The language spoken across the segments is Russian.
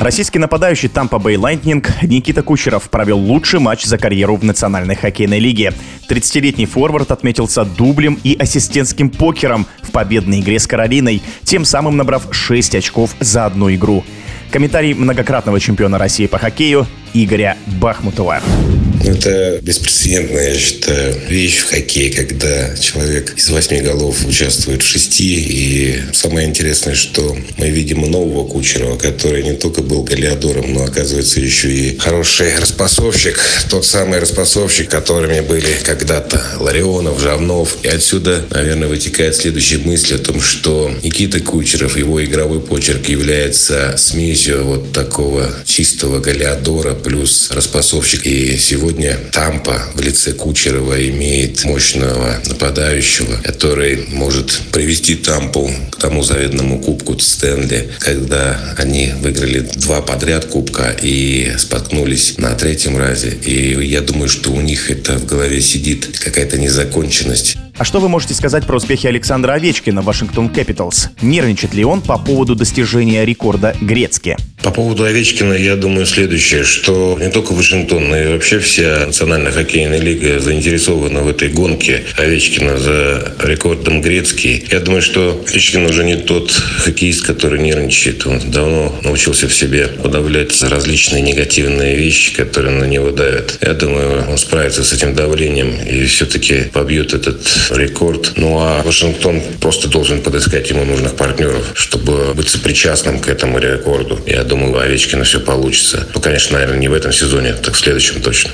Российский нападающий Тампа Бэй Лайтнинг Никита Кучеров провел лучший матч за карьеру в Национальной хоккейной лиге. 30-летний форвард отметился дублем и ассистентским покером в победной игре с Каролиной, тем самым набрав 6 очков за одну игру. Комментарий многократного чемпиона России по хоккею Игоря Бахмутова. Это беспрецедентная, я считаю, вещь в хоккее, когда человек из восьми голов участвует в шести. И самое интересное, что мы видим нового Кучерова, который не только был голеадором, но, оказывается, еще и хороший распасовщик. Тот самый распасовщик, которыми были когда-то Ларионов, Жавнов. И отсюда, наверное, вытекает следующая мысль о том, что Никита Кучеров, его игровой почерк является смесью вот такого чистого голеадора плюс распасовщик. И сегодня Сегодня Тампа в лице Кучерова имеет мощного нападающего, который может привести Тампу к тому заветному кубку Стэнли, когда они выиграли два подряд кубка и споткнулись на третьем разе. И я думаю, что у них это в голове сидит какая-то незаконченность. А что вы можете сказать про успехи Александра Овечкина в Вашингтон Кэпиталс? Нервничает ли он по поводу достижения рекорда Грецки? По поводу Овечкина, я думаю следующее, что не только Вашингтон, но и вообще вся Национальная хоккейная лига заинтересована в этой гонке Овечкина за рекордом Грецкий. Я думаю, что Овечкин уже не тот хоккеист, который нервничает. Он давно научился в себе подавлять различные негативные вещи, которые на него давят. Я думаю, он справится с этим давлением и все-таки побьет этот рекорд. Ну а Вашингтон просто должен подыскать ему нужных партнеров, чтобы быть сопричастным к этому рекорду. Я думаю, у Овечкина все получится. Ну, конечно, наверное, не в этом сезоне, так в следующем точно.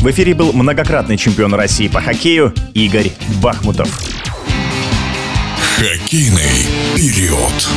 В эфире был многократный чемпион России по хоккею Игорь Бахмутов. Хоккейный период.